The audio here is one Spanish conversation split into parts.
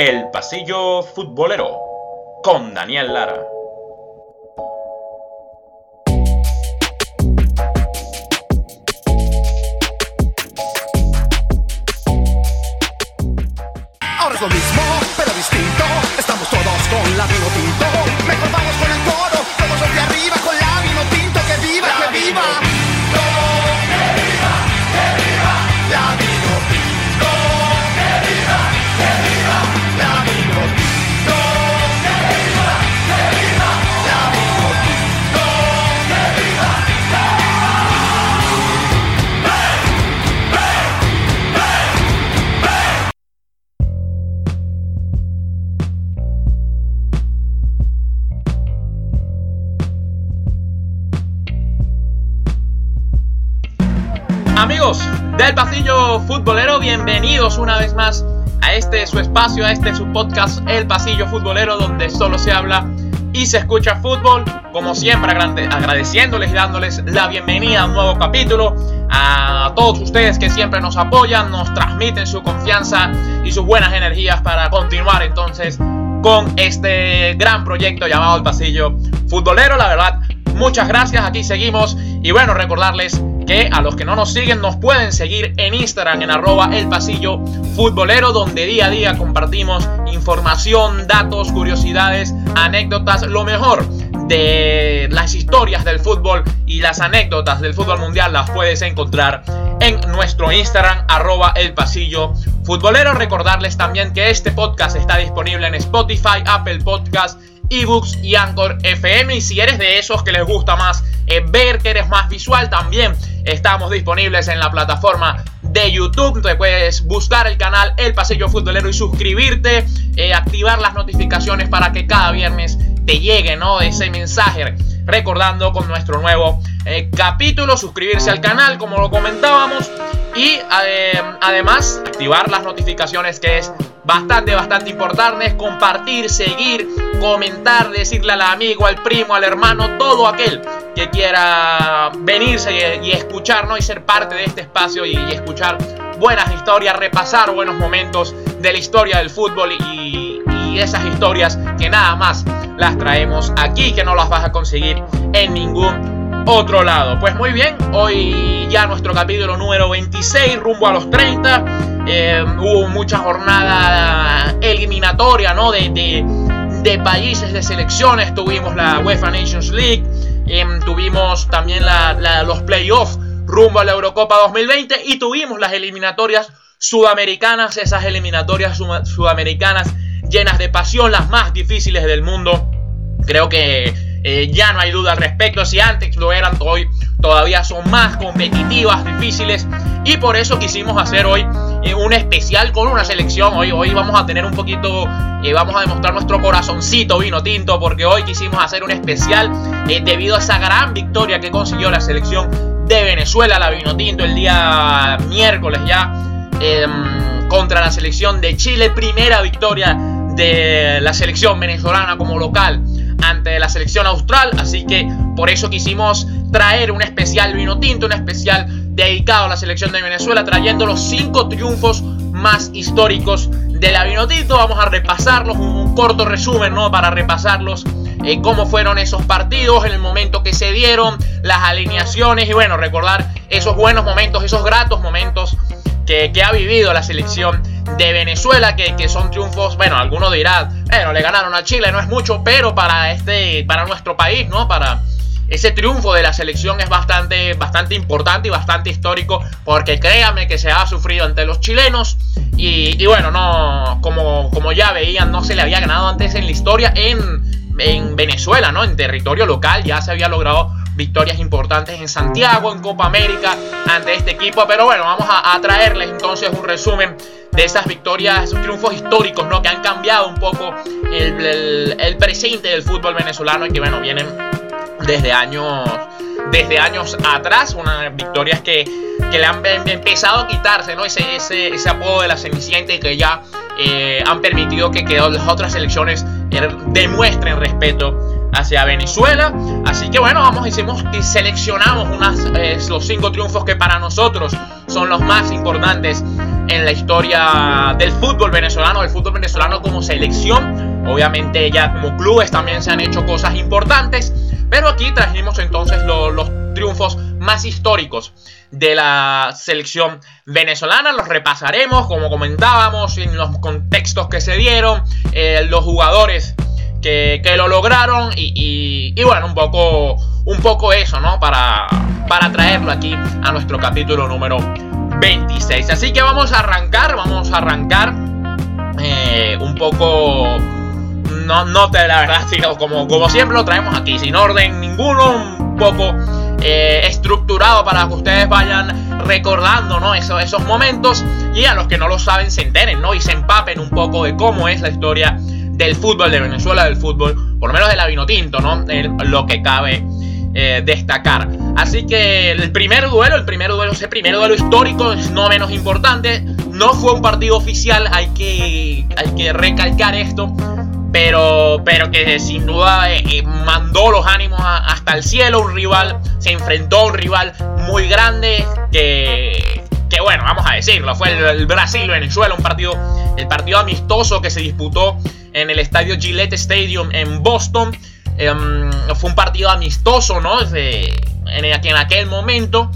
El Pasillo Futbolero con Daniel Lara. A este su podcast El Pasillo Futbolero, donde solo se habla y se escucha fútbol. Como siempre, agrade- agradeciéndoles y dándoles la bienvenida a un nuevo capítulo. A todos ustedes que siempre nos apoyan, nos transmiten su confianza y sus buenas energías para continuar entonces con este gran proyecto llamado El Pasillo Futbolero. La verdad, muchas gracias, aquí seguimos. Y bueno, recordarles que a los que no nos siguen nos pueden seguir en Instagram en arroba el pasillo futbolero donde día a día compartimos información, datos, curiosidades, anécdotas, lo mejor de las historias del fútbol y las anécdotas del fútbol mundial las puedes encontrar en nuestro Instagram arroba el pasillo futbolero. Recordarles también que este podcast está disponible en Spotify, Apple Podcast, ebooks y Anchor FM. Y si eres de esos que les gusta más eh, ver, que eres más visual, también estamos disponibles en la plataforma de YouTube. Te puedes buscar el canal El Pasillo Futbolero y suscribirte, eh, activar las notificaciones para que cada viernes te llegue ¿no? ese mensaje. Recordando con nuestro nuevo eh, capítulo, suscribirse al canal, como lo comentábamos, y además activar las notificaciones, que es bastante, bastante importante. Compartir, seguir, comentar, decirle al amigo, al primo, al hermano, todo aquel que quiera venirse y, y escuchar, ¿no? Y ser parte de este espacio y, escuchar buenas historias, repasar buenos momentos de la historia del fútbol y, esas historias que nada más las traemos aquí, que no las vas a conseguir en ningún otro lado. Pues muy bien, hoy ya nuestro capítulo número 26, rumbo a los 30. Eh, hubo mucha jornada eliminatoria, ¿no? De, de países, de selecciones. Tuvimos la UEFA Nations League, em, tuvimos también los playoffs rumbo a la Eurocopa 2020 y tuvimos las eliminatorias sudamericanas, esas eliminatorias sudamericanas llenas de pasión, las más difíciles del mundo. Creo que eh, ya no hay duda al respecto. Si antes lo eran, hoy todavía son más competitivas, difíciles. Y por eso quisimos hacer hoy eh, un especial con una selección. Hoy, hoy vamos a tener un poquito, eh, vamos a demostrar nuestro corazoncito vino tinto. Porque hoy quisimos hacer un especial eh, debido a esa gran victoria que consiguió la selección de Venezuela, la vino tinto, el día miércoles ya. em, contra la selección de Chile, primera victoria de la selección venezolana como local ante la selección austral, así que por eso quisimos traer un especial vino tinto, un especial dedicado a la selección de Venezuela, trayendo los cinco triunfos más históricos de la vino tinto. Vamos a repasarlos, un, corto resumen, ¿no? Para repasarlos, eh, cómo fueron esos partidos, en el momento que se dieron, las alineaciones y bueno, recordar esos buenos momentos, esos gratos momentos que, que ha vivido la selección de Venezuela, que, que son triunfos, bueno, algunos dirán, bueno, le ganaron a Chile, no es mucho, pero para este, para nuestro país, ¿no? Para ese triunfo de la selección es bastante, bastante importante y bastante histórico, porque créanme que se ha sufrido ante los chilenos. Y, bueno, no, como, como ya veían, no se le había ganado antes en la historia en, en Venezuela, ¿no? En territorio local ya se había logrado victorias importantes en Santiago, en Copa América, ante este equipo. Pero bueno, vamos a traerles entonces un resumen de esas victorias, esos triunfos históricos, ¿no? Que han cambiado un poco el, el- el presente del fútbol venezolano y que, bueno, vienen desde años, desde años atrás, unas victorias que, que le han em- empezado a quitarse, ¿no? Ese, ese, ese apodo de la Cenicienta y que ya eh, han permitido que, que las otras selecciones eh, demuestren respeto hacia Venezuela. Así que bueno, vamos, hicimos y seleccionamos unas, eh, los cinco triunfos que para nosotros son los más importantes en la historia del fútbol venezolano, del fútbol venezolano como selección. Obviamente ya como clubes también se han hecho cosas importantes, pero aquí trajimos entonces los triunfos más históricos de la selección venezolana. Los repasaremos, como comentábamos, en los contextos que se dieron, eh, los jugadores que, lo lograron y, bueno, un poco, un poco eso, ¿no? Para, para traerlo aquí a nuestro capítulo número 26. Así que vamos a arrancar, vamos a arrancar eh, un poco... No, no te la verdad, sino como, como siempre lo traemos aquí, sin orden ninguno, un poco eh, estructurado para que ustedes vayan recordando ¿no? esos momentos y a los que no lo saben se enteren ¿no? y se empapen un poco de cómo es la historia del fútbol de Venezuela, del fútbol, por lo menos de la vino tinto, ¿no? lo que cabe eh, destacar. Así que el primer duelo, el primer duelo, ese primer duelo histórico es no menos importante. No fue un partido oficial, hay que, hay que recalcar esto pero, pero que sin duda eh, eh, mandó los ánimos hasta el cielo. Un rival se enfrentó a un rival muy grande que, que bueno, vamos a decirlo, fue el, Brasil-Venezuela, un partido, el partido amistoso que se disputó en el estadio Gillette Stadium en Boston. Em, fue un partido amistoso, ¿no? en, aquel momento.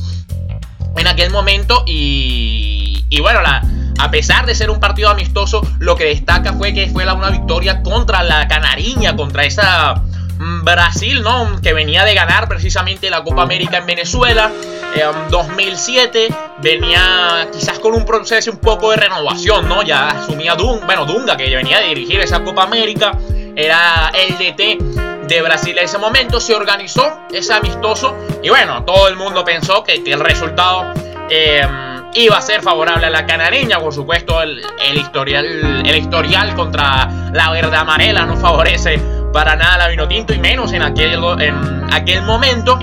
En aquel momento y, y bueno, la, a pesar de ser un partido amistoso, lo que destaca fue que fue una victoria contra la Canariña, contra esa Brasil, ¿no? Que venía de ganar precisamente la Copa América en Venezuela. En 2007 venía quizás con un proceso un poco de renovación, ¿no? Ya asumía Dunga, bueno, Dunga, que venía de dirigir esa Copa América, era el DT de Brasil en ese momento, se organizó ese amistoso y bueno, todo el mundo pensó que, el resultado... Eh, iba a ser favorable a la canareña. Por supuesto, el, historial, el historial contra la verde amarela no favorece para nada la Vinotinto y menos en aquel, en aquel momento.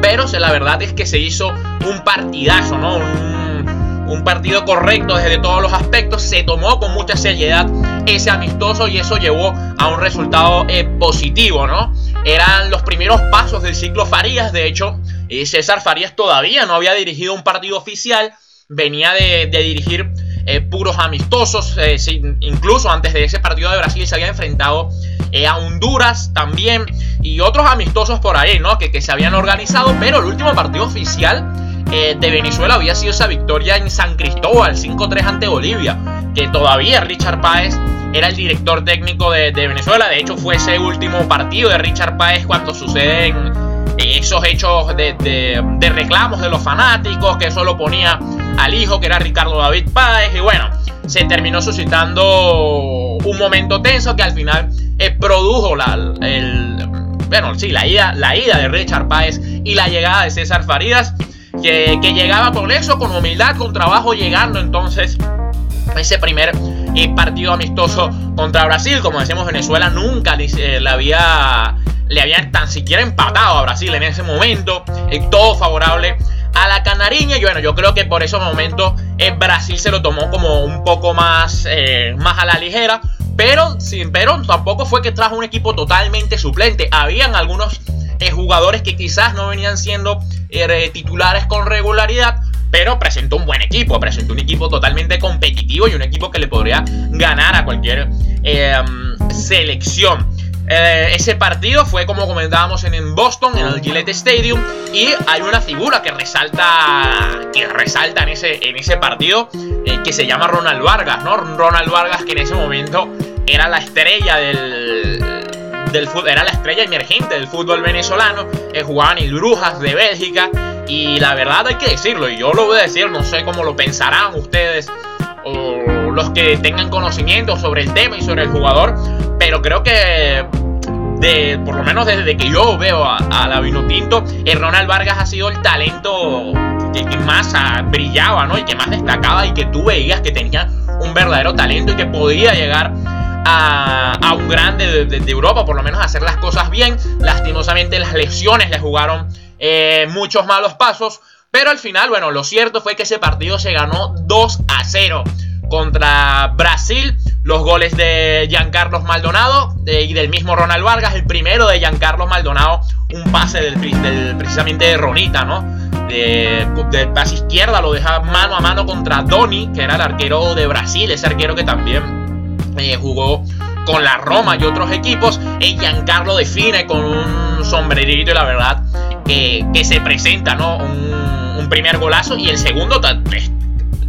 Pero la verdad es que se hizo un partidazo, ¿no? Un, un partido correcto desde todos los aspectos. Se tomó con mucha seriedad ese amistoso y eso llevó a un resultado eh, positivo, ¿no? Eran los primeros pasos del ciclo Farías. De hecho, eh, César Farías todavía no había dirigido un partido oficial. Venía de, dirigir eh, puros amistosos. incluso antes de ese partido de Brasil se había enfrentado a Honduras también. Y otros amistosos por ahí, ¿no? Que, que se habían organizado. Pero el último partido oficial de Venezuela había sido esa victoria en San Cristóbal, 5-3 ante Bolivia, que todavía Richard Páez era el director técnico de, Venezuela. De hecho, fue ese último partido de Richard Páez cuando suceden esos hechos de, reclamos de los fanáticos, que solo ponía al hijo, que era Ricardo David Páez. Y bueno, se terminó suscitando un momento tenso que al final eh, produjo la, el, bueno, sí, la ida, la ida de Richard Páez y la llegada de César Faridas, que, que llegaba con eso, con humildad, con trabajo, llegando entonces ese primer eh, partido amistoso contra Brasil. Como decimos, Venezuela nunca le había, le había tan siquiera empatado a Brasil en ese momento. Eh, todo favorable a la canariña. Y bueno, yo creo que por ese momento Brasil se lo tomó como un poco más, más a la ligera. Pero, sin, pero tampoco fue que trajo un equipo totalmente suplente. Habían algunos jugadores que quizás no venían siendo titulares con regularidad pero presentó un buen equipo, presentó un equipo totalmente competitivo y un equipo que le podría ganar a cualquier em, selección. Eh, ese partido fue como comentábamos en, Boston, en el Gillette Stadium, y hay una figura que resalta, que resalta en ese, en ese partido, eh, que se llama Ronald Vargas, ¿no? Ronald Vargas que en ese momento era la estrella del, del fútbol, era la estrella emergente del fútbol venezolano, jugaba en el Brujas de Bélgica, y la verdad hay que decirlo, y yo lo voy a decir, no sé cómo lo pensarán ustedes o los que tengan conocimiento sobre el tema y sobre el jugador, pero creo que de, por lo menos desde que yo veo a, la Vinotinto, Ronald Vargas ha sido el talento que, más brillaba, ¿no? Y que más destacaba y que tú veías que tenía un verdadero talento y que podía llegar a, un grande de, de, Europa, por lo menos hacer las cosas bien. Lastimosamente las lesiones le jugaron eh, muchos malos pasos. Pero al final, bueno, lo cierto fue que ese partido se ganó 2 a 0 contra Brasil. Los goles de Giancarlos Maldonado y del mismo Ronald Vargas. El primero de Giancarlos Maldonado, un pase del, precisamente de Ronita, ¿no? de, de pase izquierda lo deja mano a mano contra Doni, que era el arquero de Brasil, ese arquero que también eh, jugó con la Roma y otros equipos. Y Giancarlo define con un sombrerito y la verdad que, se presenta, ¿no? Un, primer golazo y el segundo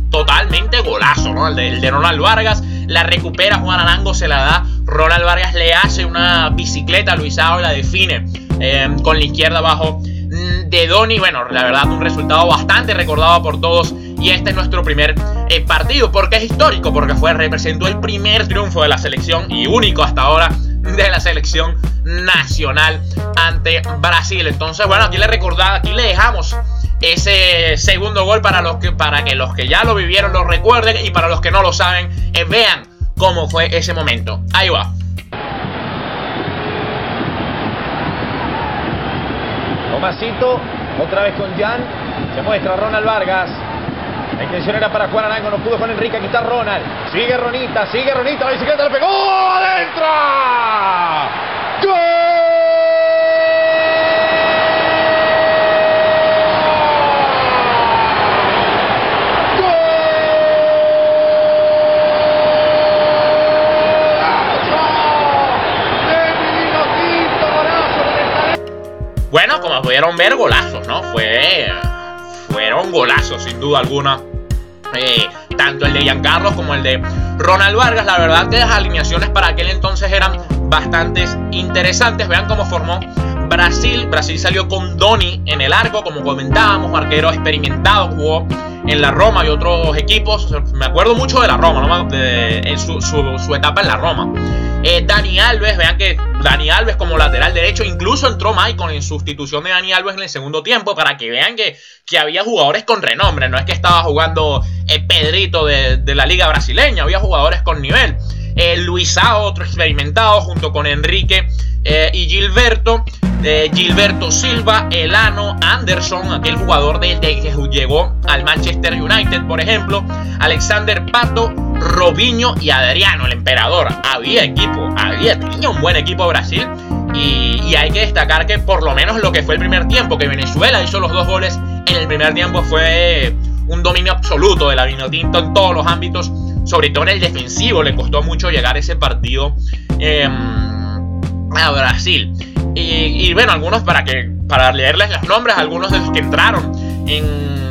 totalmente golazo, ¿no? El de, el Ronald Vargas. La recupera Juan Arango, se la da. Ronald Vargas le hace una bicicleta a Luisao y la define eh, con la izquierda abajo de Doni. Bueno, la verdad, un resultado bastante recordado por todos. Y este es nuestro primer eh, partido. porque es histórico? Porque fue, representó el primer triunfo de la selección y único hasta ahora de la selección nacional ante Brasil. Entonces, bueno, aquí le recordaba, aquí le dejamos ese segundo gol para los que para que los que ya lo vivieron lo recuerden y para los que no lo saben eh, vean cómo fue ese momento. Ahí va. Tomasito, otra vez con Jan, se muestra Ronald Vargas. La intención era para Juan Arango, no pudo con Enrique quitar Ronald. Sigue Ronita, sigue Ronita, la bicicleta le pegó adentro. Bueno, pudieron ver, golazos, ¿no? Fue, fueron golazos, sin duda alguna. Eh, tanto el de Giancarlo como el de Ronald Vargas. La verdad que las alineaciones para aquel entonces eran bastante interesantes. Vean cómo formó Brasil. Brasil salió con Doni en el arco, como comentábamos, arquero experimentado, jugó en la Roma y otros equipos. Me acuerdo mucho de la Roma, ¿no? de, su, su, etapa en la Roma. Eh, Dani Alves, vean que Dani Alves como lateral derecho, incluso entró Maicon en sustitución de Dani Alves en el segundo tiempo para que vean que, que había jugadores con renombre, no es que estaba jugando eh, Pedrito de, de, la liga brasileña, había jugadores con nivel. Eh, Luisao, otro experimentado, junto con Enrique eh, y Gilberto. Gilberto Silva, Elano, Anderson, aquel jugador desde que llegó al Manchester United, por ejemplo, Alexander Pato, Robinho y Adriano, el emperador. Había equipo, había, tenía un buen equipo Brasil. Y, hay que destacar que por lo menos lo que fue el primer tiempo, que Venezuela hizo los dos goles en el primer tiempo, fue un dominio absoluto de la Vinotinto en todos los ámbitos, sobre todo en el defensivo. Le costó mucho llegar ese partido em, a Brasil. Y, y, bueno, algunos para que para leerles los nombres, algunos de los que entraron en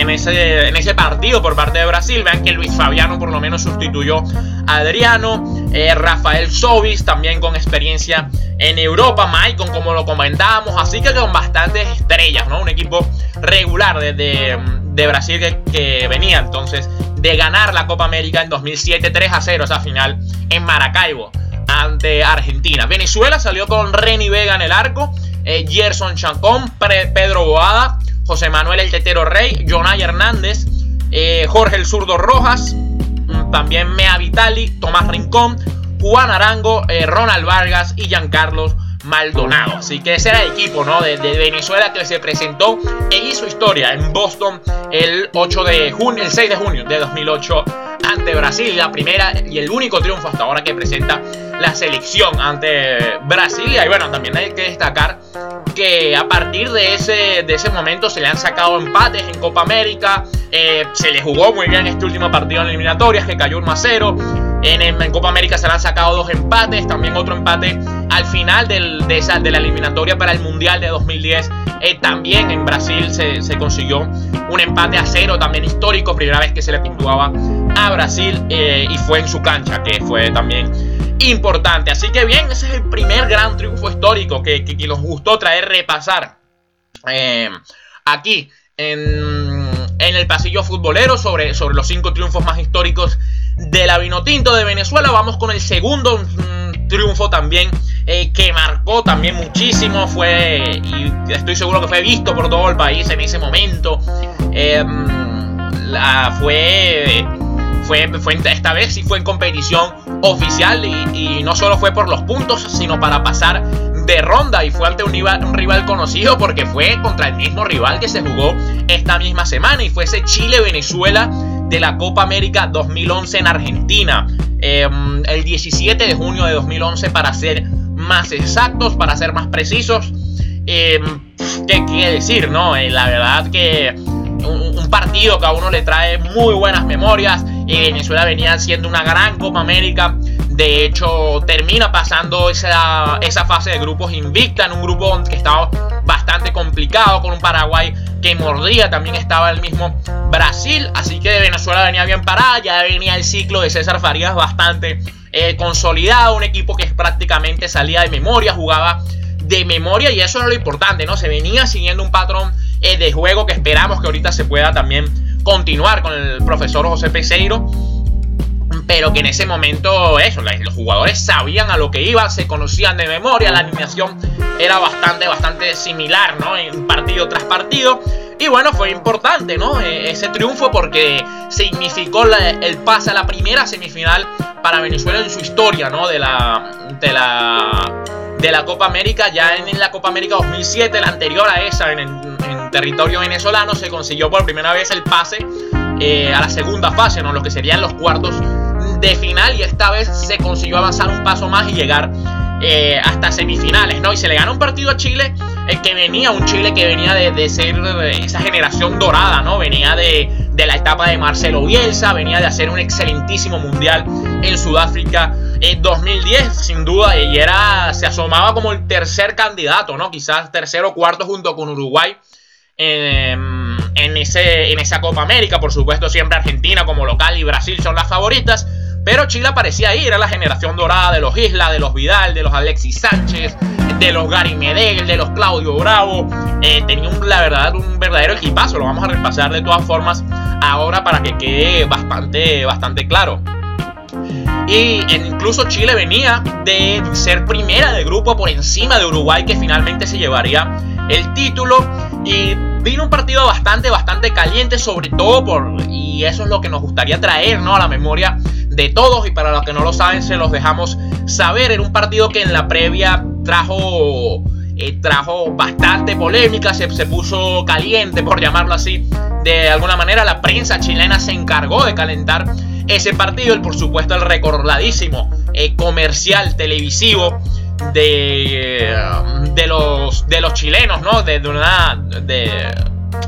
en ese, partido por parte de Brasil. Vean que Luis Fabiano por lo menos sustituyó a Adriano. Eh, Rafael Sobis también con experiencia en Europa. Maicon como lo comentábamos. Así que con bastantes estrellas, ¿no? Un equipo regular de, de, Brasil que, venía entonces de ganar la Copa América en 2007 3 a 0 esa final en Maracaibo ante Argentina. Venezuela salió con Reni Vega en el arco, eh, Gerson Chancón, Pedro Boada, José Manuel El Tetero Rey, Jonay Hernández, eh, Jorge El Zurdo Rojas, mm, también Mea Vitali, Tomás Rincón, Juan Arango, eh, Ronald Vargas y Giancarlos Maldonado. Así que ese era el equipo ¿no? de, Venezuela que se presentó e hizo historia en Boston el 8 de junio, el 6 de junio de 2008 ante Brasil. La primera y el único triunfo hasta ahora que presenta la selección ante Brasil. Y bueno, también hay que destacar que a partir de ese, de ese momento se le han sacado empates en Copa América. Eh, se le jugó muy bien este último partido en eliminatorias que cayó 1 a 0. En, Copa América se le han sacado dos empates, también otro empate al final de, esa, de la eliminatoria para el Mundial de 2010. Eh, también en Brasil se, consiguió un empate a cero, también histórico, primera vez que se le puntuaba a Brasil eh, y fue en su cancha, que fue también importante. Así que bien, ese es el primer gran triunfo histórico que, nos gustó traer, repasar eh, aquí en, el pasillo futbolero sobre, sobre los cinco triunfos más históricos de la Vinotinto de Venezuela. Vamos con el segundo mm, triunfo también eh, que marcó también muchísimo. Fue, y estoy seguro que fue visto por todo el país en ese momento. Eh, la, fue fue, esta vez sí fue en competición oficial y, no solo fue por los puntos, sino para pasar de ronda y fue ante un rival, conocido porque fue contra el mismo rival que se jugó esta misma semana y fue ese Chile-Venezuela de la Copa América 2011 en Argentina. Em, el 17 de junio de 2011 para ser más exactos, para ser más precisos. Em, qué, qué decir, ¿no? Eh, la verdad que un, partido que a uno le trae muy buenas memorias. Y Venezuela venía siendo una gran Copa América. De hecho, termina pasando esa, esa fase de grupos invicta en un grupo que estaba bastante complicado con un Paraguay que mordía. También estaba el mismo Brasil. Así que Venezuela venía bien parada. Ya venía el ciclo de César Farías bastante eh, consolidado. Un equipo que prácticamente salía de memoria, jugaba de memoria y eso era lo importante, ¿no? Se venía siguiendo un patrón eh, de juego que esperamos que ahorita se pueda también continuar con el profesor José Peseiro. Pero que en ese momento, eso, los jugadores sabían a lo que iban, se conocían de memoria, la animación era bastante, bastante similar, ¿no? En partido tras partido. Y bueno, fue importante, ¿no? E, ese triunfo porque significó el pase a la primera semifinal para Venezuela en su historia, ¿no? De la, de la, de la Copa América. Ya en la Copa América 2007, la anterior a esa, en, territorio venezolano, se consiguió por primera vez el pase eh, a la segunda fase, ¿no? Lo que serían los cuartos de final. Y esta vez se consiguió avanzar un paso más y llegar eh, hasta semifinales, ¿no? Y se le gana un partido a Chile, eh, que venía, un Chile que venía de, de ser esa generación dorada, ¿no? Venía de, de, la etapa de Marcelo Bielsa, venía de hacer un excelentísimo mundial en Sudáfrica en 2010, sin duda, y era, se asomaba como el tercer candidato, ¿no? Quizás tercero o cuarto junto con Uruguay. En, en, ese, en esa Copa América, por supuesto siempre Argentina como local y Brasil son las favoritas, pero Chile aparecía ahí, era la generación dorada de los Isla, de los Vidal, de los Alexis Sánchez, de los Gary Medel, de los Claudio Bravo. Eh, tenía un, la verdad un verdadero equipazo, lo vamos a repasar de todas formas ahora para que quede bastante, bastante claro. Y incluso Chile venía de ser primera de grupo por encima de Uruguay que finalmente se llevaría el título. Y vino un partido bastante, bastante caliente, sobre todo por, y eso es lo que nos gustaría traer, ¿no? A la memoria de todos y para los que no lo saben se los dejamos saber. Era un partido que en la previa trajo, eh, trajo bastante polémica, se, se puso caliente por llamarlo así. De alguna manera la prensa chilena se encargó de calentar ese partido y por supuesto el recordadísimo eh, comercial televisivo de, de, los, de los chilenos, ¿no? De, una, de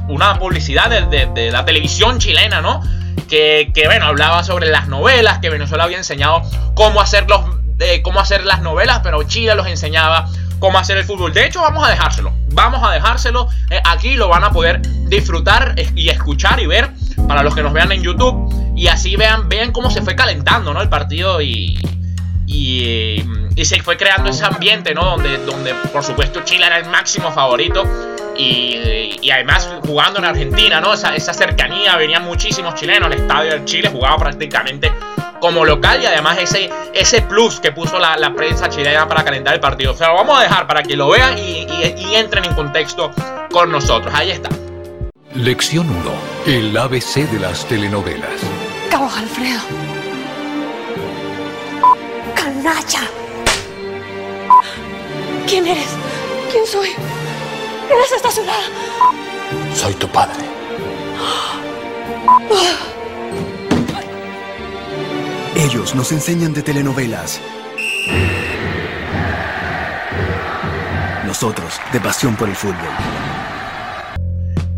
una publicidad de, de, la televisión chilena, ¿no? Que, que, bueno, hablaba sobre las novelas, que Venezuela había enseñado cómo hacer, los, eh, cómo hacer las novelas, pero Chile los enseñaba cómo hacer el fútbol. De hecho, vamos a dejárselo. Vamos a dejárselo. Eh, aquí lo van a poder disfrutar y escuchar y ver para los que nos vean en YouTube. Y así vean, vean cómo se fue calentando, ¿no? El partido y, y, y, se fue creando ese ambiente, ¿no? Donde, donde por supuesto Chile era el máximo favorito y, y además jugando en Argentina, ¿no? Esa, esa, cercanía, venían muchísimos chilenos, el estadio de Chile jugaba prácticamente como local y además ese, ese plus que puso la, la prensa chilena para calentar el partido. O sea, lo vamos a dejar para que lo vean y, y, y entren en contexto con nosotros. Ahí está. Lección 1. El ABC de las telenovelas. Carlos Alfredo. Canalla. ¿Quién eres? ¿Quién soy? ¿Eres esta ciudad? Soy tu padre. Ellos nos enseñan de telenovelas. Nosotros, de pasión por el fútbol.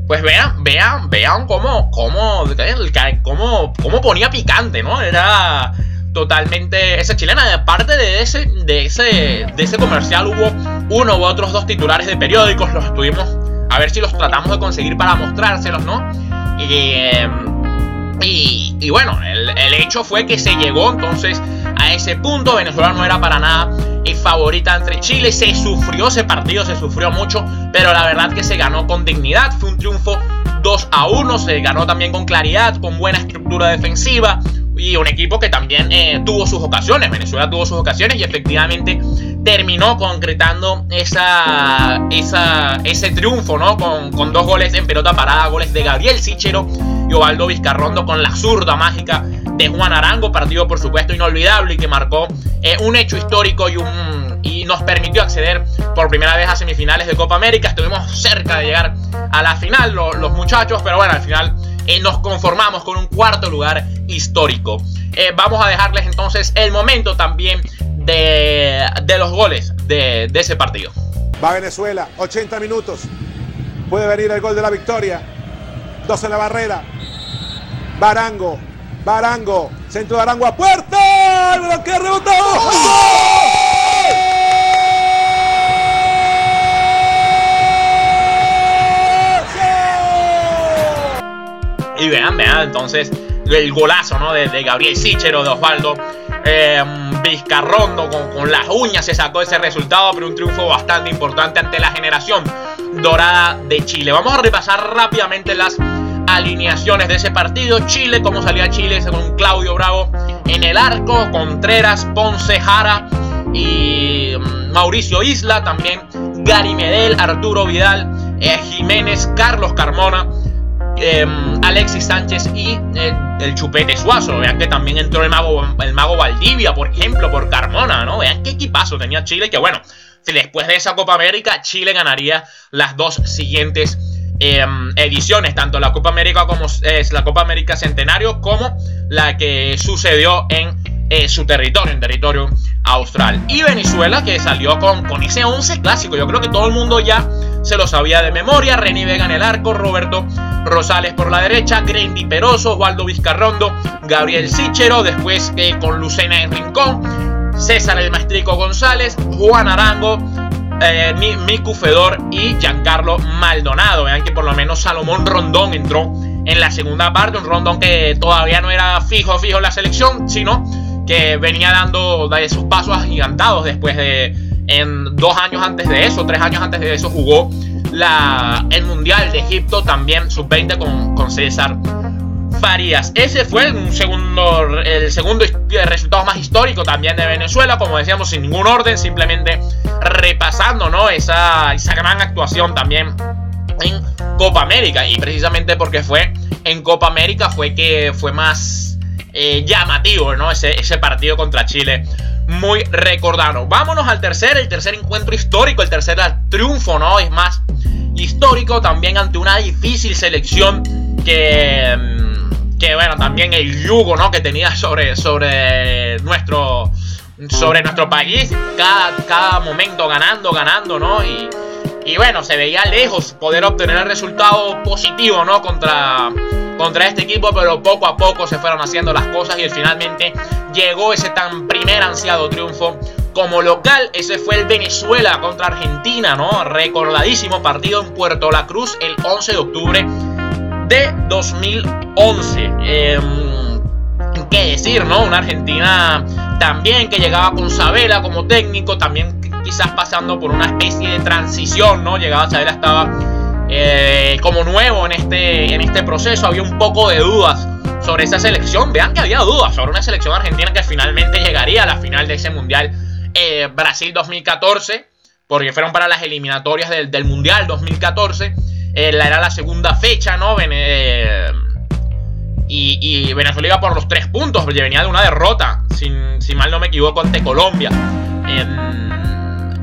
Pues vean, vean, vean cómo, cómo, cómo, cómo ponía picante, ¿no? Era totalmente esa chilena. Aparte de ese, de ese, de ese comercial hubo uno u otros dos titulares de periódicos. Los estuvimos a ver si los tratamos de conseguir para mostrárselos, ¿no? Y, y, y bueno, el, el, hecho fue que se llegó entonces a ese punto. Venezuela no era para nada favorita entre Chile. Se sufrió ese partido, se sufrió mucho, pero la verdad que se ganó con dignidad. Fue un triunfo 2 a 1. Se ganó también con claridad, con buena estructura defensiva y un equipo que también eh, tuvo sus ocasiones. Venezuela tuvo sus ocasiones y efectivamente terminó concretando esa, esa, ese triunfo, ¿no? Con, con, dos goles en pelota parada, goles de Gabriel Sichero y Ovaldo Vizcarrondo con la zurda mágica de Juan Arango, partido por supuesto inolvidable y que marcó eh, un hecho histórico y, un, y nos permitió acceder por primera vez a semifinales de Copa América. Estuvimos cerca de llegar a la final lo, los muchachos, pero bueno, al final eh, nos conformamos con un cuarto lugar histórico. Eh, vamos a dejarles entonces el momento también de, de los goles de, de ese partido. Va Venezuela, 80 minutos. Puede venir el gol de la victoria. Dos en la barrera. Barango, Barango, centro de Arango a puerta. El bloqueo rebotado. Y vean, vean, entonces el golazo ¿no? de, Gabriel Sichero, de Osvaldo eh, Vizcarrondo con, con, las uñas se sacó ese resultado, pero un triunfo bastante importante ante la generación dorada de Chile. Vamos a repasar rápidamente las alineaciones de ese partido. Chile, cómo salía Chile con Claudio Bravo en el arco, Contreras, Ponce, Jara y mm, Mauricio Isla, también Gary Medel, Arturo Vidal, eh, Jiménez, Carlos Carmona. Eh, Alexis Sánchez y eh, el Chupete Suazo. Vean que también entró el mago, el mago Valdivia, por ejemplo, por Carmona, ¿no? Vean qué equipazo tenía Chile, que bueno, después de esa Copa América, Chile ganaría las dos siguientes eh, ediciones, tanto la Copa América como la Copa América Centenario, como la que sucedió en eh, su territorio, en territorio austral. Y Venezuela que salió con, con ese 11 clásico. Yo creo que todo el mundo ya se lo sabía de memoria. Reni Vega en el arco, Roberto Rosales por la derecha, Grendy Peroso, Osvaldo Vizcarrondo, Gabriel Sichero, después eh, con Lucena en Rincón, César el Maestrico González, Juan Arango, eh, Miku Fedor y Giancarlo Maldonado. Vean que por lo menos Salomón Rondón entró en la segunda parte, un Rondón que todavía no era fijo, fijo en la selección, sino que venía dando de sus pasos agigantados después de, en dos años antes de eso, tres años antes de eso, jugó la, el Mundial de Egipto también sub-20 con, con César Farías. Ese fue un segundo, el segundo resultado más histórico también de Venezuela, como decíamos, sin ningún orden, simplemente repasando ¿no? esa, esa gran actuación también en Copa América. Y precisamente porque fue en Copa América fue que fue más eh, llamativo ¿no? ese, partido contra Chile muy recordado. Vámonos al tercer, el tercer encuentro histórico, el tercer triunfo, ¿no? Es más histórico también ante una difícil selección que, mm, que bueno, también el yugo, ¿no? Que tenía sobre, sobre nuestro sobre nuestro país, cada, momento ganando, ganando, ¿no? Y bueno, se veía lejos poder obtener el resultado positivo, ¿no? Contra, contra este equipo, pero poco a poco se fueron haciendo las cosas y finalmente llegó ese tan primer ansiado triunfo como local. Ese fue el Venezuela contra Argentina, ¿no? Recordadísimo partido en Puerto La Cruz el 11 de octubre de 2011. Eh, ¿Qué decir, no? Una Argentina también que llegaba con Sabela como técnico, también quizás pasando por una especie de transición, ¿no? Llegaba Sabela, estaba eh, como nuevo en este, en este proceso, había un poco de dudas sobre esa selección. Vean que había dudas sobre una selección argentina que finalmente llegaría a la final de ese Mundial eh, Brasil 2014, porque fueron para las eliminatorias del, del Mundial 2014. Eh, era la segunda fecha, ¿no? Eh, y, Venezuela iba por los tres puntos, venía de una derrota, sin, si mal no me equivoco, ante Colombia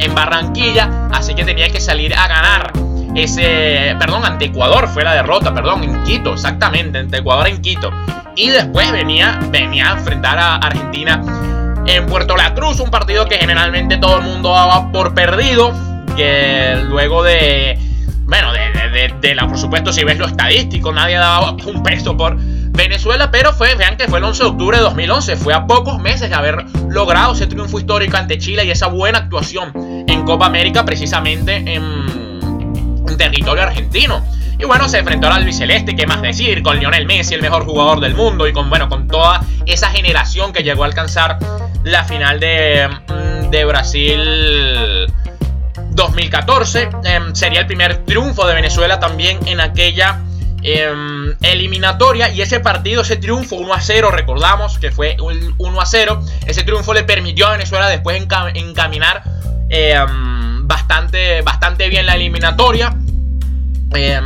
en Barranquilla, así que tenía que salir a ganar ese, perdón, ante Ecuador fue la derrota, perdón, en Quito, exactamente, ante Ecuador en Quito. Y después venía, venía a enfrentar a Argentina en Puerto La Cruz, un partido que generalmente todo el mundo daba por perdido, que luego de, bueno, de, de, la, por supuesto, si ves lo estadístico, nadie daba un peso por Venezuela, pero fue, vean que fue el 11 de octubre de 2011, fue a pocos meses de haber logrado ese triunfo histórico ante Chile y esa buena actuación en Copa América, precisamente en territorio argentino. Y bueno, se enfrentó al albiceleste, qué más decir, con Lionel Messi, el mejor jugador del mundo, y con, bueno, con toda esa generación que llegó a alcanzar la final de, de Brasil 2014. Eh, sería el primer triunfo de Venezuela también en aquella eh, eliminatoria. Y ese partido, ese triunfo 1 a 0, recordamos que fue 1 a 0. Ese triunfo le permitió a Venezuela después encaminar eh, bastante, bastante bien la eliminatoria. Eh,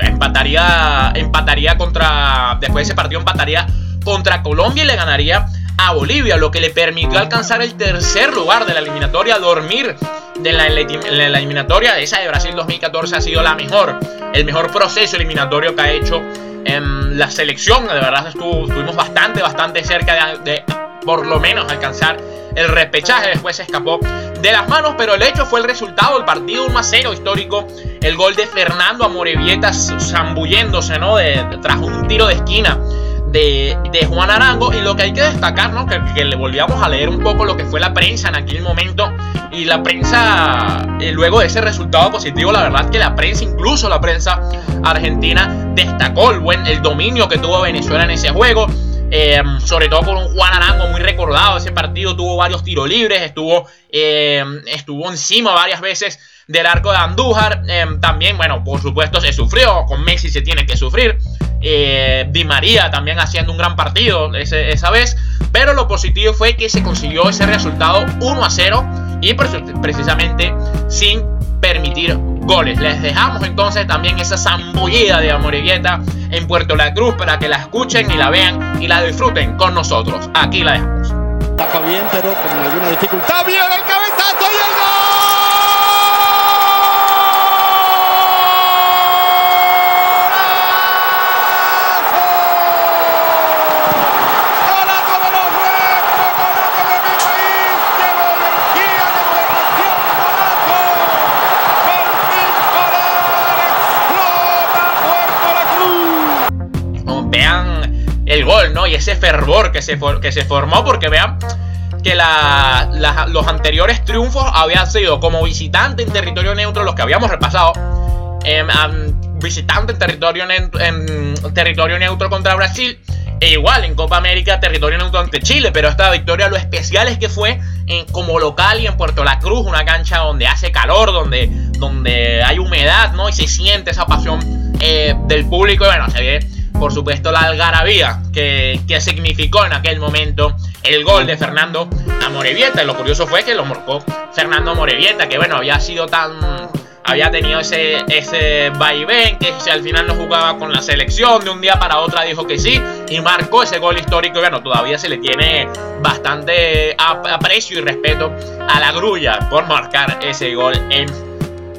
empataría, empataría contra. Después de ese partido, empataría contra Colombia y le ganaría a Bolivia, lo que le permitió alcanzar el tercer lugar de la eliminatoria, dormir de la, la, eliminatoria. Esa de Brasil 2014 ha sido la mejor, el mejor proceso eliminatorio que ha hecho en la selección. De verdad, estuvo, estuvimos bastante, bastante cerca de, de por lo menos alcanzar el repechaje. Después se escapó de las manos, pero el hecho fue el resultado, el partido 1 a 0 histórico, el gol de Fernando Amorevieta zambulléndose, ¿no? De, tras un tiro de esquina de, Juan Arango y lo que hay que destacar, ¿no? Que, le volvíamos a leer un poco lo que fue la prensa en aquel momento y la prensa, eh, luego de ese resultado positivo, la verdad que la prensa, incluso la prensa argentina, destacó el, buen, el dominio que tuvo Venezuela en ese juego. Eh, sobre todo con un Juan Arango muy recordado. Ese partido tuvo varios tiros libres, estuvo, eh, estuvo encima varias veces del arco de Andújar. también, bueno, por supuesto se sufrió, con Messi se tiene que sufrir. Eh, Di María también haciendo un gran partido esa vez. Pero lo positivo fue que se consiguió ese resultado 1 a 0 y precisamente sin permitir goles. Les dejamos entonces también esa zambullida de Amoregueta en Puerto La Cruz para que la escuchen y la vean y la disfruten con nosotros. Aquí la dejamos. bien, pero con alguna dificultad. ¡Bien el cabezazo y el gol! Y ese fervor que se, que se formó, porque vean que los anteriores triunfos habían sido como visitante en territorio neutro, los que habíamos repasado, em, visitante en territorio, en territorio neutro contra Brasil, e igual en Copa América, territorio neutro ante Chile, pero esta victoria lo especial es que fue como local y en Puerto La Cruz, una cancha donde hace calor, donde, donde hay humedad, ¿no? Y se siente esa pasión eh, del público, y bueno, se ve por supuesto, la algarabía que, significó en aquel momento el gol de Fernando Amorevieta. Y lo curioso fue que lo marcó Fernando Amorevieta, que bueno, había sido tan. Había tenido ese, ese vaivén que si al final no jugaba con la selección, de un día para otro dijo que sí y marcó ese gol histórico. Y bueno, todavía se le tiene bastante aprecio y respeto a la grulla por marcar ese gol en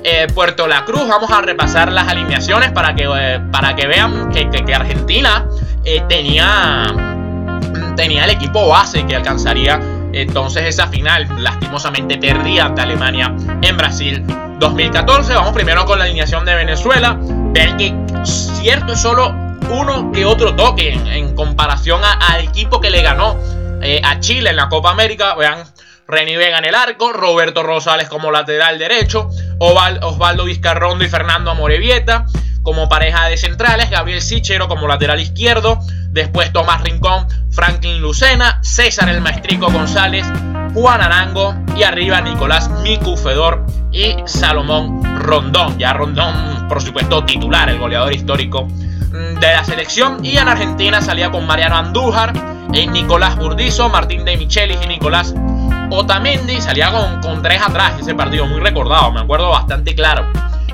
eh, Puerto La Cruz. Vamos a repasar las alineaciones para que, eh, para que vean que, Argentina eh, tenía, tenía el equipo base que alcanzaría entonces esa final. Lastimosamente perdía ante Alemania en Brasil 2014. Vamos primero con la alineación de Venezuela. Ver que cierto es solo uno que otro toque en, comparación al equipo que le ganó a Chile en la Copa América. Vean Reni Vega en el arco, Roberto Rosales como lateral derecho, Osvaldo Vizcarrondo y Fernando Amorevieta como pareja de centrales, Gabriel Sichero como lateral izquierdo, después Tomás Rincón, Franklin Lucena, César el Maestrico González, Juan Arango y arriba Nicolás Micu Fedor y Salomón Rondón. Ya Rondón, por supuesto, titular, el goleador histórico de la selección. Y en Argentina salía con Mariano Andújar, y Nicolás Burdizo, Martín de Michelis y Nicolás Otamendi salía con, tres atrás ese partido, muy recordado, me acuerdo bastante claro.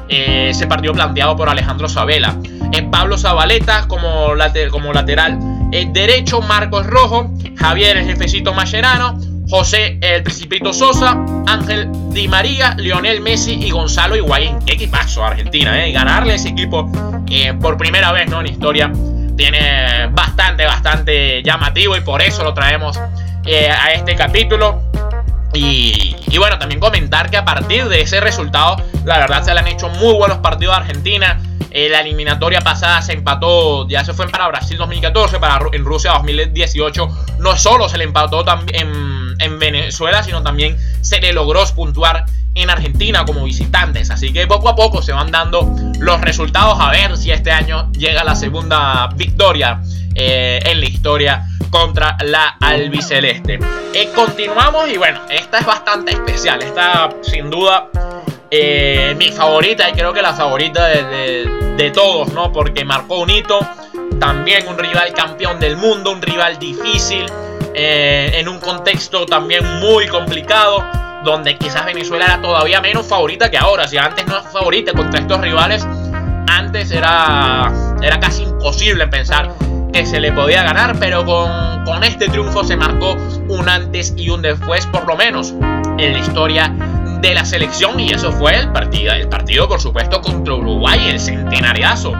Eh, ese partido planteado por Alejandro Sabela. Eh, Pablo Zabaleta como, como lateral eh, derecho, Marcos Rojo, Javier el jefecito Mascherano, José el Principito Sosa, Ángel Di María, Lionel Messi y Gonzalo Higuaín. Qué equipazo Argentina, ¿eh? Ganarle ese equipo por primera vez ¿no? en historia tiene bastante, bastante llamativo y por eso lo traemos a este capítulo. Y, bueno, también comentar que a partir de ese resultado, la verdad se le han hecho muy buenos partidos a Argentina. Eh, la eliminatoria pasada se empató, ya se fue para Brasil 2014, para en Rusia 2018. No solo se le empató en, en Venezuela, sino también se le logró puntuar en Argentina como visitantes. Así que poco a poco se van dando los resultados a ver si este año llega la segunda victoria eh, en la historia contra la albiceleste. Eh, continuamos y bueno, esta es bastante especial. Esta sin duda eh, mi favorita y creo que la favorita de, todos, ¿no? Porque marcó un hito. También un rival campeón del mundo, un rival difícil. en un contexto también muy complicado donde quizás Venezuela era todavía menos favorita que ahora. Si antes no es favorita contra estos rivales, antes era, era casi imposible pensar que se le podía ganar, pero con, este triunfo se marcó un antes y un después, por lo menos, en la historia de la selección y eso fue el partido, el partido por supuesto contra Uruguay, el centenariazo.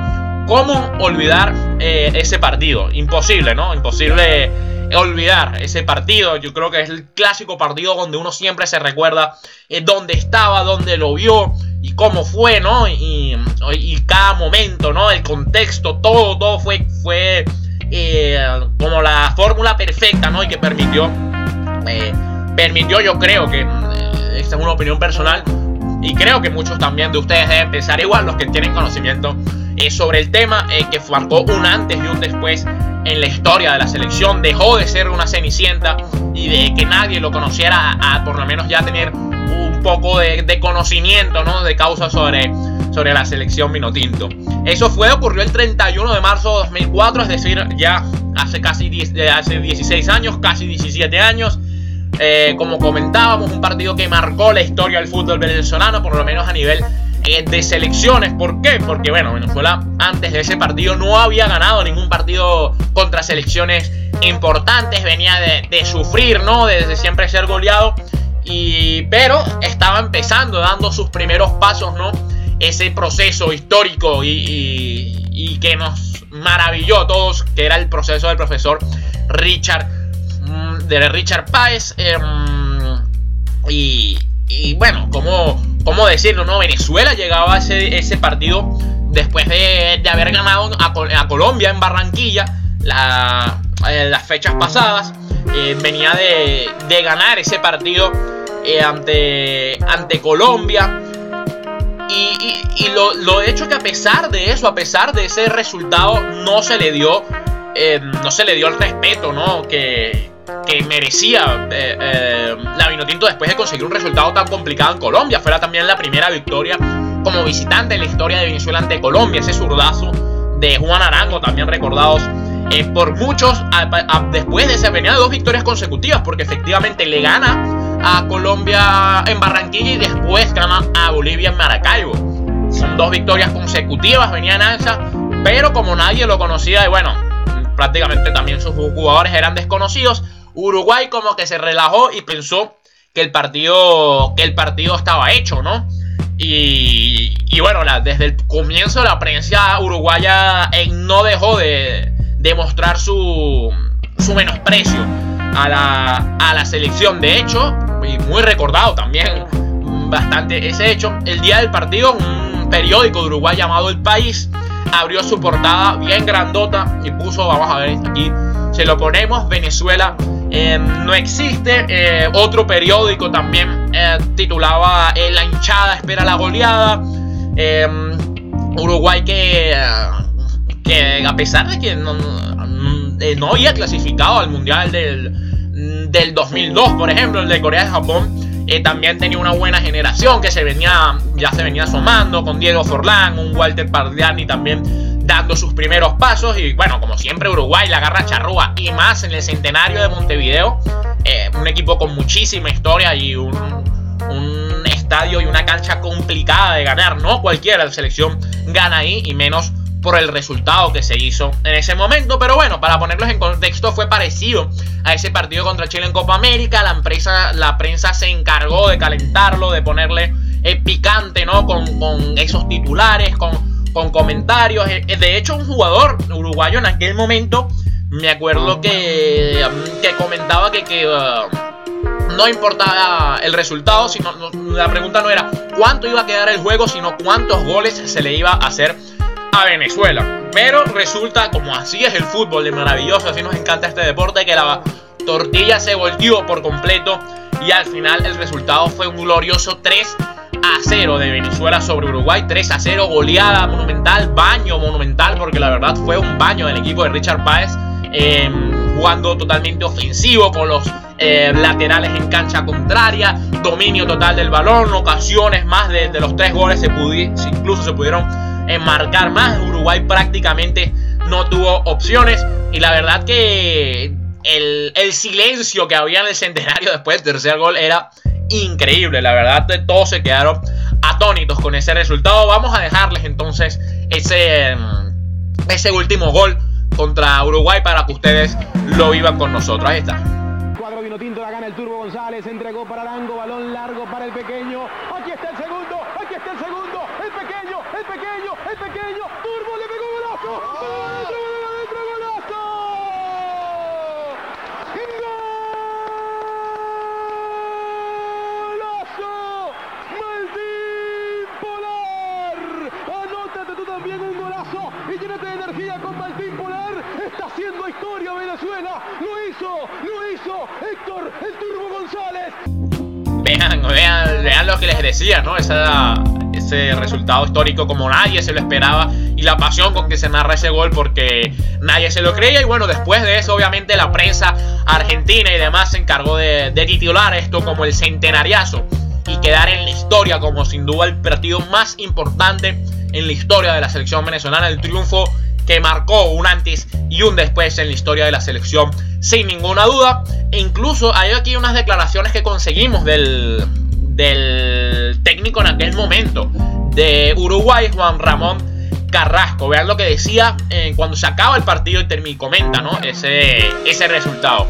¿Cómo olvidar eh, ese partido? Imposible, ¿no? Imposible olvidar ese partido. Yo creo que es el clásico partido donde uno siempre se recuerda eh, dónde estaba, dónde lo vio y cómo fue, ¿no? Y, y cada momento, ¿no? El contexto, todo, todo fue, fue eh, como la fórmula perfecta, ¿no? Y que permitió, eh, permitió yo creo que, eh, esta es una opinión personal, y creo que muchos también de ustedes deben pensar igual, los que tienen conocimiento sobre el tema, que marcó un antes y un después en la historia de la selección, dejó de ser una cenicienta y de que nadie lo conociera a, por lo menos ya tener un poco de, conocimiento, ¿no? De causa sobre, sobre la selección Minotinto. Eso fue, ocurrió el 31 de marzo de 2004, es decir, ya hace casi hace 16 años, casi 17 años. Eh, como comentábamos, un partido que marcó la historia del fútbol venezolano, por lo menos a nivel eh, de selecciones. ¿Por qué? Porque, bueno, Venezuela antes de ese partido no había ganado ningún partido contra selecciones importantes, venía de, de sufrir, ¿no? Desde siempre ser goleado. Y, pero estaba empezando, dando sus primeros pasos, ¿no? Ese proceso histórico y, que nos maravilló a todos, que era el proceso del profesor Richard, mm, de Richard Páez. Em, y, bueno, ¿cómo, ¿cómo, decirlo? ¿no? Venezuela llegaba a ese, partido después de, haber ganado a, Colombia en Barranquilla la, eh, las fechas pasadas. Eh, venía de, de ganar ese partido eh, ante, ante Colombia. Y, lo, lo, hecho que a pesar de eso, a pesar de ese resultado, no se le dio, eh, no se le dio el respeto ¿no? que, que merecía eh, la Vinotinto después de conseguir un resultado tan complicado en Colombia. Fuera también la primera victoria como visitante en la historia de Venezuela ante Colombia. Ese zurdazo de Juan Arango, también recordados por muchos, después de esa venía de dos victorias consecutivas, porque efectivamente le gana a Colombia en Barranquilla y después gana a Bolivia en Maracaibo. Son dos victorias consecutivas, venía en alza, pero como nadie lo conocía y bueno, prácticamente también sus jugadores eran desconocidos, Uruguay como que se relajó y pensó que el partido, que el partido estaba hecho, ¿no? Y, bueno, desde el comienzo la prensa uruguaya eh, no dejó de demostrar su, su menosprecio a la selección. De hecho, y muy recordado también bastante ese hecho, el día del partido un periódico de Uruguay llamado El País abrió su portada bien grandota y puso, vamos a ver aquí, se lo ponemos, Venezuela eh, no existe. Eh, otro periódico también eh, titulaba La hinchada espera la goleada. Uruguay que, que a pesar de que no, no había clasificado al Mundial del, del 2002, por ejemplo, el de Corea de Japón, eh, también tenía una buena generación que se venía, ya se venía asomando con Diego Forlán, un Walter Pardiani también dando sus primeros pasos y bueno, como siempre Uruguay la agarra charrúa y más en el centenario de Montevideo, eh, un equipo con muchísima historia y un, un estadio y una cancha complicada de ganar, no cualquiera la selección gana ahí y menos por el resultado que se hizo en ese momento. Pero bueno, para ponerlos en contexto, fue parecido a ese partido contra Chile en Copa América. La, empresa, la prensa se encargó de calentarlo, de ponerle eh, picante, ¿no? Con, esos titulares, con, con comentarios. Eh, de hecho, un jugador uruguayo en aquel momento, me acuerdo que, que comentaba que... que uh, no importaba el resultado, sino la pregunta no era cuánto iba a quedar el juego, sino cuántos goles se le iba a hacer a Venezuela. Pero resulta, como así es el fútbol de maravilloso, así nos encanta este deporte, que la tortilla se volteó por completo y al final el resultado fue un glorioso 3 a 0 de Venezuela sobre Uruguay. 3 a 0, goleada monumental, baño monumental, porque la verdad fue un baño del equipo de Richard Páez, em, jugando totalmente ofensivo con los eh, laterales en cancha contraria, dominio total del balón, ocasiones más de, los tres goles se incluso se pudieron en marcar más. Uruguay prácticamente no tuvo opciones. Y la verdad que el, silencio que había en el centenario después del tercer gol era increíble. La verdad, todos se quedaron atónitos con ese resultado. Vamos a dejarles entonces ese, ese último gol contra Uruguay para que ustedes lo vivan con nosotros. Ahí está. Cuadro vino tinto, la gana el Turbo González, entregó para Arango, balón largo para el pequeño. Aquí está el también un golazo y llénate de energía con Martín Polar. Está haciendo historia Venezuela. Lo hizo, lo hizo Héctor, el Turbo González. Vean, vean, vean lo que les decía, ¿no? Esa, ese resultado histórico como nadie se lo esperaba y la pasión con que se narra ese gol porque nadie se lo creía. Y bueno, después de eso, obviamente, la prensa argentina y demás se encargó de, de titular esto como el centenariazo y quedar en la historia como sin duda el partido más importante en la historia de la selección venezolana, el triunfo que marcó un antes y un después en la historia de la selección, sin ninguna duda. E incluso hay aquí unas declaraciones que conseguimos del, técnico en aquel momento de Uruguay, Juan Ramón Carrasco. Vean lo que decía eh, cuando se acaba el partido y, termina, comenta ¿no? ese, ese resultado.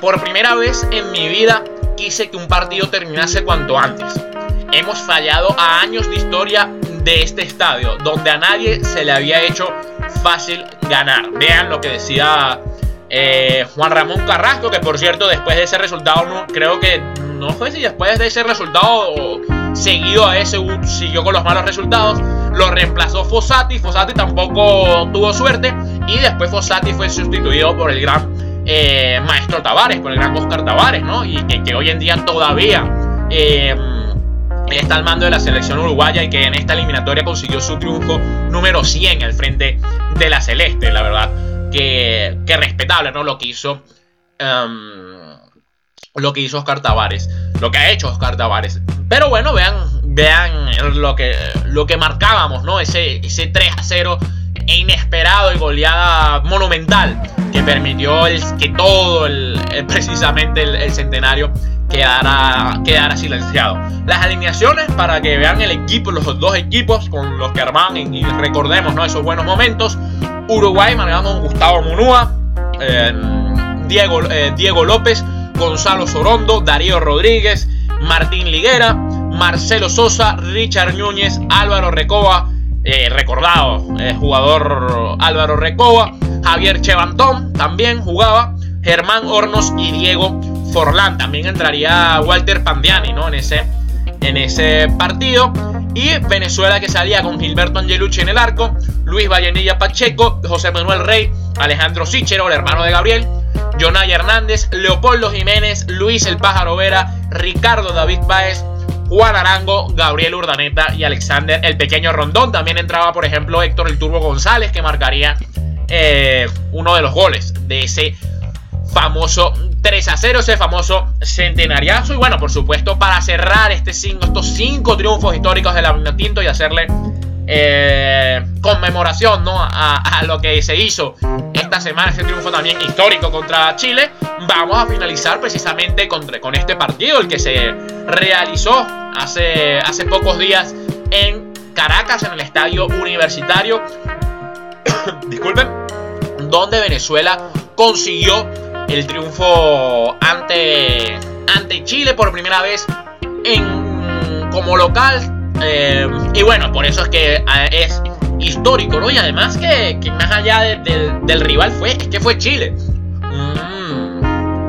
Por primera vez en mi vida quise que un partido terminase cuanto antes. Hemos fallado a años de historia de este estadio, donde a nadie se le había hecho fácil ganar. Vean lo que decía eh, Juan Ramón Carrasco, que por cierto, después de ese resultado, no, creo que no fue si después de ese resultado seguido a ese siguió con los malos resultados. Lo reemplazó Fossati. Fossati tampoco tuvo suerte. Y después Fossati fue sustituido por el gran eh, maestro Tavares, por el gran Oscar Tavares, ¿no? Y que, que hoy en día todavía eh, está al mando de la selección uruguaya y que en esta eliminatoria consiguió su triunfo número 100 al frente de la Celeste, la verdad. Que, que respetable, ¿no? Lo que hizo. Um, lo que hizo Oscar Tavares. Lo que ha hecho Oscar Tavares. Pero bueno, vean, vean lo que, lo que marcábamos, ¿no? Ese, ese 3 a 0 e inesperado y goleada monumental que permitió el, que todo el, precisamente el, centenario quedara, quedara silenciado. Las alineaciones para que vean el equipo, los dos equipos con los que armaban y, recordemos ¿no? esos buenos momentos. Uruguay manejando Gustavo Munúa, eh, Diego, eh, Diego López, Gonzalo Sorondo, Darío Rodríguez, Martín Liguera, Marcelo Sosa, Richard Núñez, Álvaro Recoba, eh, recordado eh, jugador Álvaro Recoba, Javier Chevantón también jugaba, Germán Hornos y Diego Forlán. También entraría Walter Pandiani ¿no? en, ese, en ese partido. Y Venezuela que salía con Gilberto Angelucci en el arco, Luis Vallenilla Pacheco, José Manuel Rey, Alejandro Sichero, el hermano de Gabriel, Jonay Hernández, Leopoldo Jiménez, Luis El Pájaro Vera, Ricardo David Báez, Juan Arango, Gabriel Urdaneta y Alexander el Pequeño Rondón. También entraba, por ejemplo, Héctor el Turbo González, que marcaría eh, uno de los goles de ese famoso 3 a 0, ese famoso centenariazo. Y bueno, por supuesto, para cerrar este cinco, estos cinco triunfos históricos de la Tinto y hacerle eh, conmemoración ¿no? a, a, lo que se hizo esta semana, este triunfo también histórico contra Chile, vamos a finalizar precisamente con, con este partido, el que se realizó hace, hace pocos días en Caracas, en el estadio universitario. Disculpen, donde Venezuela consiguió el triunfo ante, ante Chile por primera vez en, como local eh, y bueno, por eso es que eh, es histórico, ¿no? Y además que, que más allá de, de, del rival fue, es que fue Chile. Mm,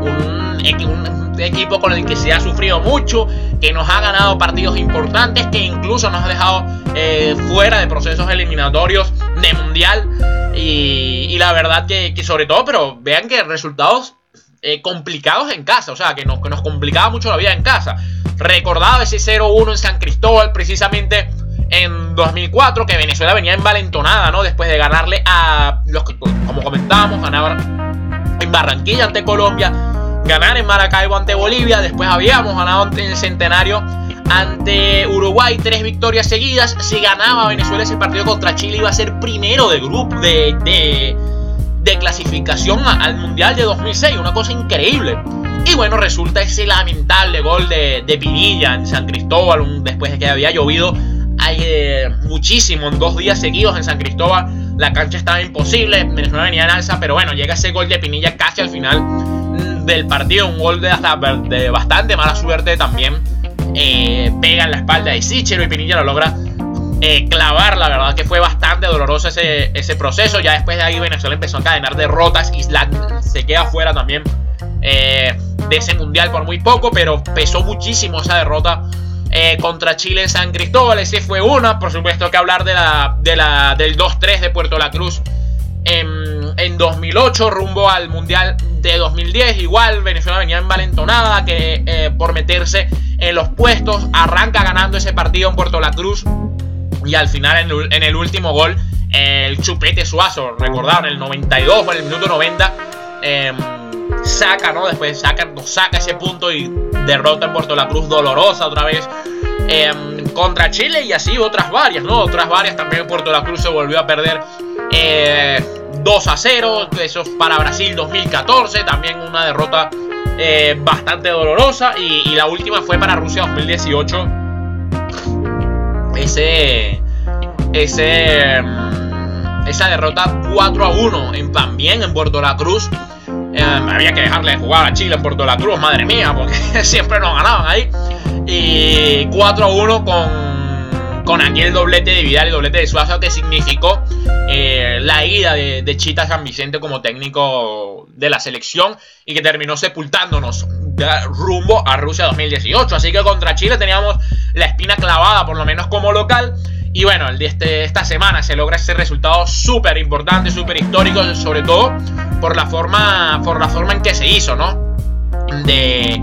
un, un, equipo con el que se ha sufrido mucho, que nos ha ganado partidos importantes, que incluso nos ha dejado eh, fuera de procesos eliminatorios de mundial. Y, la verdad que, sobre todo, pero vean que resultados eh, complicados en casa, o sea, que nos, que nos complicaba mucho la vida en casa. Recordaba ese 0-1 en San Cristóbal, precisamente en 2004, que Venezuela venía envalentonada, ¿no? Después de ganarle a los que, como comentábamos, ganaban en Barranquilla ante Colombia, ganar en Maracaibo ante Bolivia, después habíamos ganado en el Centenario ante Uruguay, tres victorias seguidas. Si ganaba Venezuela ese partido contra Chile, iba a ser primero de grupo, de, de, clasificación al Mundial de 2006, una cosa increíble. Y bueno, resulta ese lamentable gol de, de Pinilla en San Cristóbal, después de que había llovido eh, muchísimo en dos días seguidos en San Cristóbal. La cancha estaba imposible, Venezuela venía en alza, pero bueno, llega ese gol de Pinilla casi al final del partido, un gol de, hasta, de bastante mala suerte también. Eh, pega en la espalda de Sichero y Pinilla lo logra eh, clavar. La verdad que fue bastante doloroso ese, ese proceso. Ya después de ahí Venezuela empezó a encadenar derrotas. Isla se queda fuera también eh, de ese mundial por muy poco, pero pesó muchísimo esa derrota contra Chile en San Cristóbal. Ese fue una, por supuesto que hablar de la, de la, del 2-3 de Puerto La Cruz en 2008 rumbo al Mundial de 2010. Igual Venezuela venía envalentonada que eh, por meterse en los puestos arranca ganando ese partido en Puerto La Cruz y al final en el, último gol el chupete suazo, recordar, en el 92 o en el minuto 90 em, saca, ¿no? Después saca, saca ese punto y derrota en Puerto La Cruz dolorosa otra vez. Em, contra Chile y así otras varias, ¿no? Otras varias también Puerto La Cruz se volvió a perder eh, 2 a 0, eso es para Brasil 2014, también una derrota eh, bastante dolorosa. Y, la última fue para Rusia 2018. Ese. Ese. Mm, esa derrota 4 a 1 en, también en Puerto La Cruz. Eh, había que dejarle de jugar a Chile en Puerto La Cruz, madre mía, porque siempre nos ganaban ahí. Y 4 a 1 con con aquel doblete de Vidal y doblete de Suazo que significó eh, la ida de, Chita San Vicente como técnico de la selección y que terminó sepultándonos rumbo a Rusia 2018. Así que contra Chile teníamos la espina clavada, por lo menos como local. Y bueno, este, esta semana se logra ese resultado súper importante, súper histórico, sobre todo por la forma, por la forma en que se hizo, ¿no? De.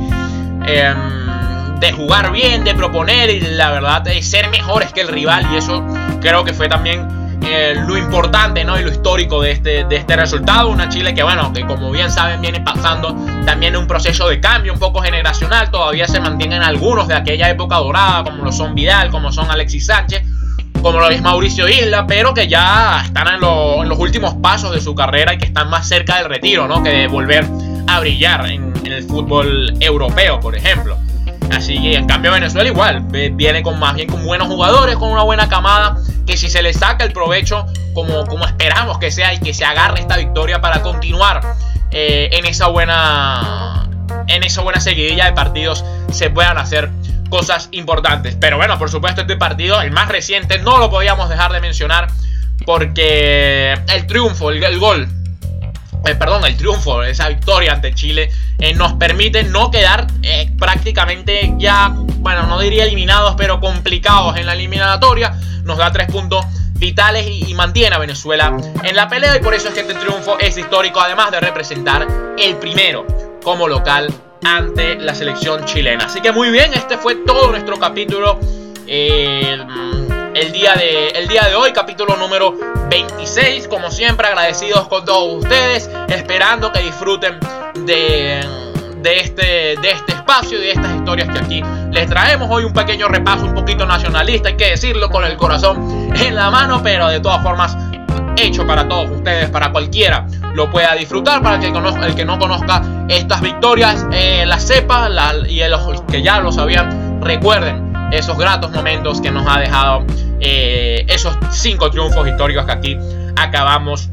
Em, de jugar bien, de proponer y la verdad de ser mejores que el rival y eso creo que fue también eh, lo importante ¿no? y lo histórico de este, de este resultado. Una Chile que bueno, que como bien saben viene pasando también un proceso de cambio un poco generacional, todavía se mantienen algunos de aquella época dorada como lo son Vidal, como son Alexis Sánchez como lo es Mauricio Isla, pero que ya están en, los últimos pasos de su carrera y que están más cerca del retiro, ¿no? Que de volver a brillar en el fútbol europeo, por ejemplo. Así que en cambio Venezuela igual, viene con más bien con buenos jugadores, con una buena camada, que si se le saca el provecho como, como esperamos que sea y que se agarre esta victoria para continuar eh, en esa buena en esa buena seguidilla de partidos se puedan hacer cosas importantes. Pero bueno, por supuesto este partido, el más reciente, no lo podíamos dejar de mencionar porque el triunfo, el gol eh, perdón, el triunfo, esa victoria ante Chile, eh, nos permite no quedar eh, prácticamente ya, bueno, no diría eliminados, pero complicados en la eliminatoria. Nos da tres puntos vitales y, mantiene a Venezuela en la pelea y por eso es que este triunfo es histórico, además de representar el primero como local ante la selección chilena. Así que muy bien, este fue todo nuestro capítulo el día, de, el día de hoy, capítulo número 26. Como siempre, agradecidos con todos ustedes, esperando que disfruten de, de, este, de este espacio y de estas historias que aquí les traemos. Hoy un pequeño repaso un poquito nacionalista, hay que decirlo con el corazón en la mano, pero de todas formas hecho para todos ustedes, para cualquiera lo pueda disfrutar, para que conozca, el que no conozca estas victorias, eh, las sepa y los que ya lo sabían, recuerden esos gratos momentos que nos ha dejado eh, esos cinco triunfos históricos que aquí acabamos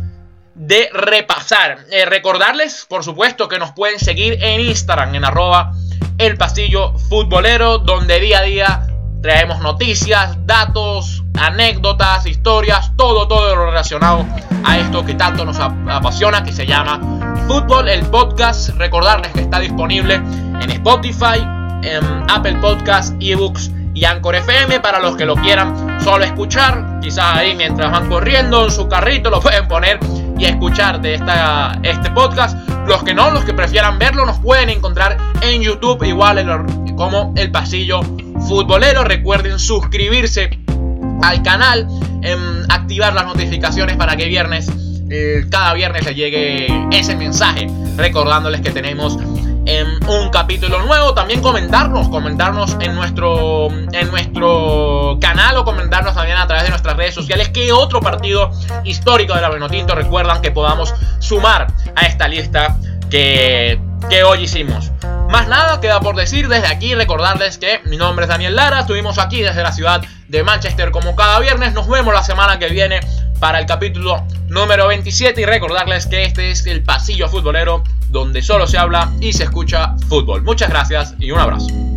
de repasar. Eh, recordarles, por supuesto, que nos pueden seguir en Instagram, en arroba el pasillo futbolero, donde día a día traemos noticias, datos, anécdotas, historias, todo, todo lo relacionado a esto que tanto nos apasiona, que se llama Fútbol, el podcast. Recordarles que está disponible en Spotify, en Apple Podcasts, eBooks y Anchor FM para los que lo quieran solo escuchar. Quizás ahí mientras van corriendo en su carrito lo pueden poner y escuchar de esta, este podcast. Los que no, los que prefieran verlo, nos pueden encontrar en YouTube igual como El Pasillo Futbolero. Recuerden suscribirse al canal, em, activar las notificaciones para que viernes, eh, cada viernes les llegue ese mensaje recordándoles que tenemos en un capítulo nuevo. También comentarnos, comentarnos en nuestro, en nuestro canal o comentarnos también a través de nuestras redes sociales qué otro partido histórico de la Venotinto recuerdan que podamos sumar a esta lista que, que hoy hicimos. Más nada queda por decir desde aquí, recordarles que mi nombre es Daniel Lara, estuvimos aquí desde la ciudad de Manchester como cada viernes, nos vemos la semana que viene para el capítulo número 27 y recordarles que este es el pasillo futbolero donde solo se habla y se escucha fútbol. Muchas gracias y un abrazo.